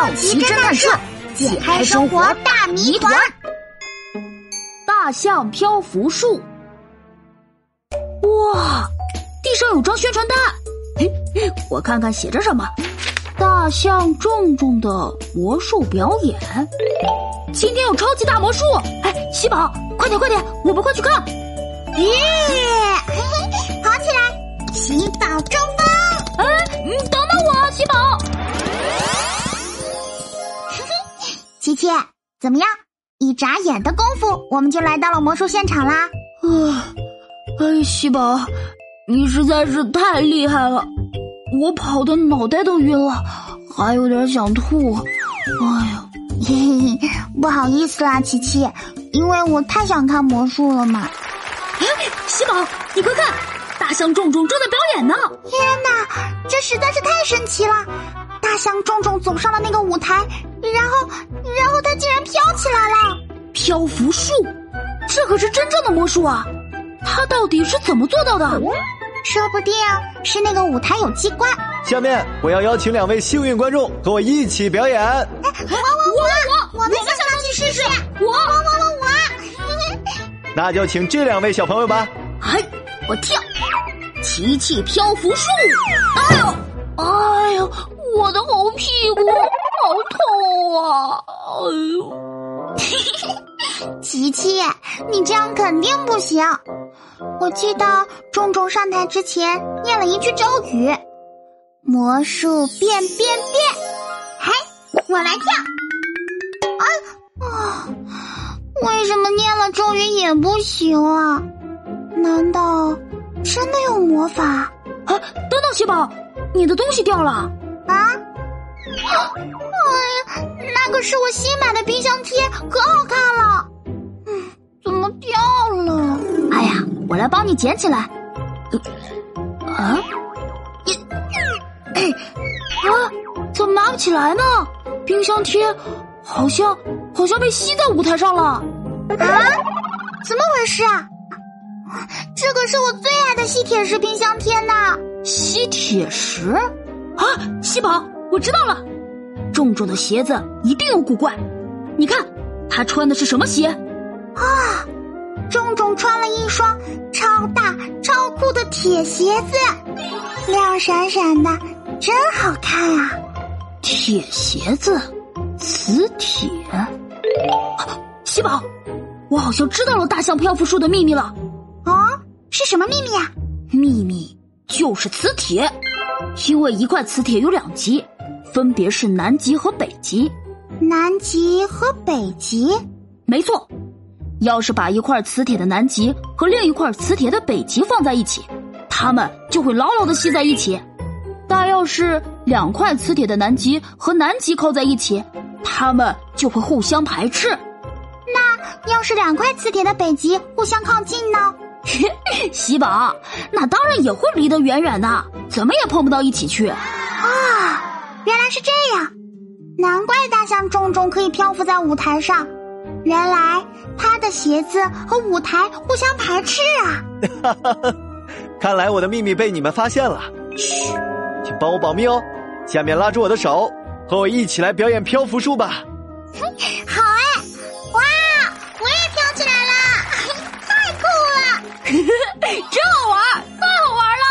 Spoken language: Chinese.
好奇侦探社解开生活大谜团。大象漂浮术。哇，地上有张宣传单，嘿，我看看写着什么。大象重重的魔术表演，今天有超级大魔术！哎，喜宝，快点快点，我们快去看！耶，跑起来，喜宝中琪琪，怎么样？一眨眼的功夫，我们就来到了魔术现场啦！啊，哎，西宝，你实在是太厉害了，我跑的脑袋都晕了，还有点想吐。哎呀，嘿嘿，不好意思啦，琪琪，因为我太想看魔术了嘛。哎，西宝，你快看，大象重重正在表演呢！天哪，这实在是太神奇了！大象重重走上了那个舞台，然后，然后它竟然飘起来了！漂浮术，这可是真正的魔术啊！它到底是怎么做到的？说不定是那个舞台有机关。下面我要邀请两位幸运观众和我一起表演。我我我我，我们想上去试试。我我我我我。那就请这两位小朋友吧。哎，我跳，奇奇漂浮术。哎呦，哎呦。我的红屁股好痛啊！哎呦，琪琪，你这样肯定不行。我记得重重上台之前念了一句咒语：“魔术变变变！”嘿，我来跳。啊啊！为什么念了咒语也不行啊？难道真的有魔法？啊！等等，喜宝，你的东西掉了。啊！哎呀，那个是我新买的冰箱贴，可好看了。嗯，怎么掉了？哎呀，我来帮你捡起来。啊？你？啊？怎么拿不起来呢？冰箱贴好像好像被吸在舞台上了。啊？怎么回事啊？这可是我最爱的吸铁石冰箱贴呢。吸铁石？啊，西宝，我知道了，重重的鞋子一定有古怪。你看，他穿的是什么鞋？啊，重重穿了一双超大超酷的铁鞋子，亮闪闪的，真好看啊！铁鞋子，磁铁。西宝，我好像知道了大象漂浮术的秘密了。啊，是什么秘密啊？秘密就是磁铁。因为一块磁铁有两极，分别是南极和北极。南极和北极，没错。要是把一块磁铁的南极和另一块磁铁的北极放在一起，它们就会牢牢的吸在一起。但要是两块磁铁的南极和南极靠在一起，它们就会互相排斥。那要是两块磁铁的北极互相靠近呢？喜宝，那当然也会离得远远的，怎么也碰不到一起去。啊，原来是这样，难怪大象重重可以漂浮在舞台上，原来他的鞋子和舞台互相排斥啊！哈哈，看来我的秘密被你们发现了。嘘，请帮我保密哦。下面拉住我的手，和我一起来表演漂浮术吧。好哎！哇，我也飘起来了，太酷了。真好玩，太好玩了！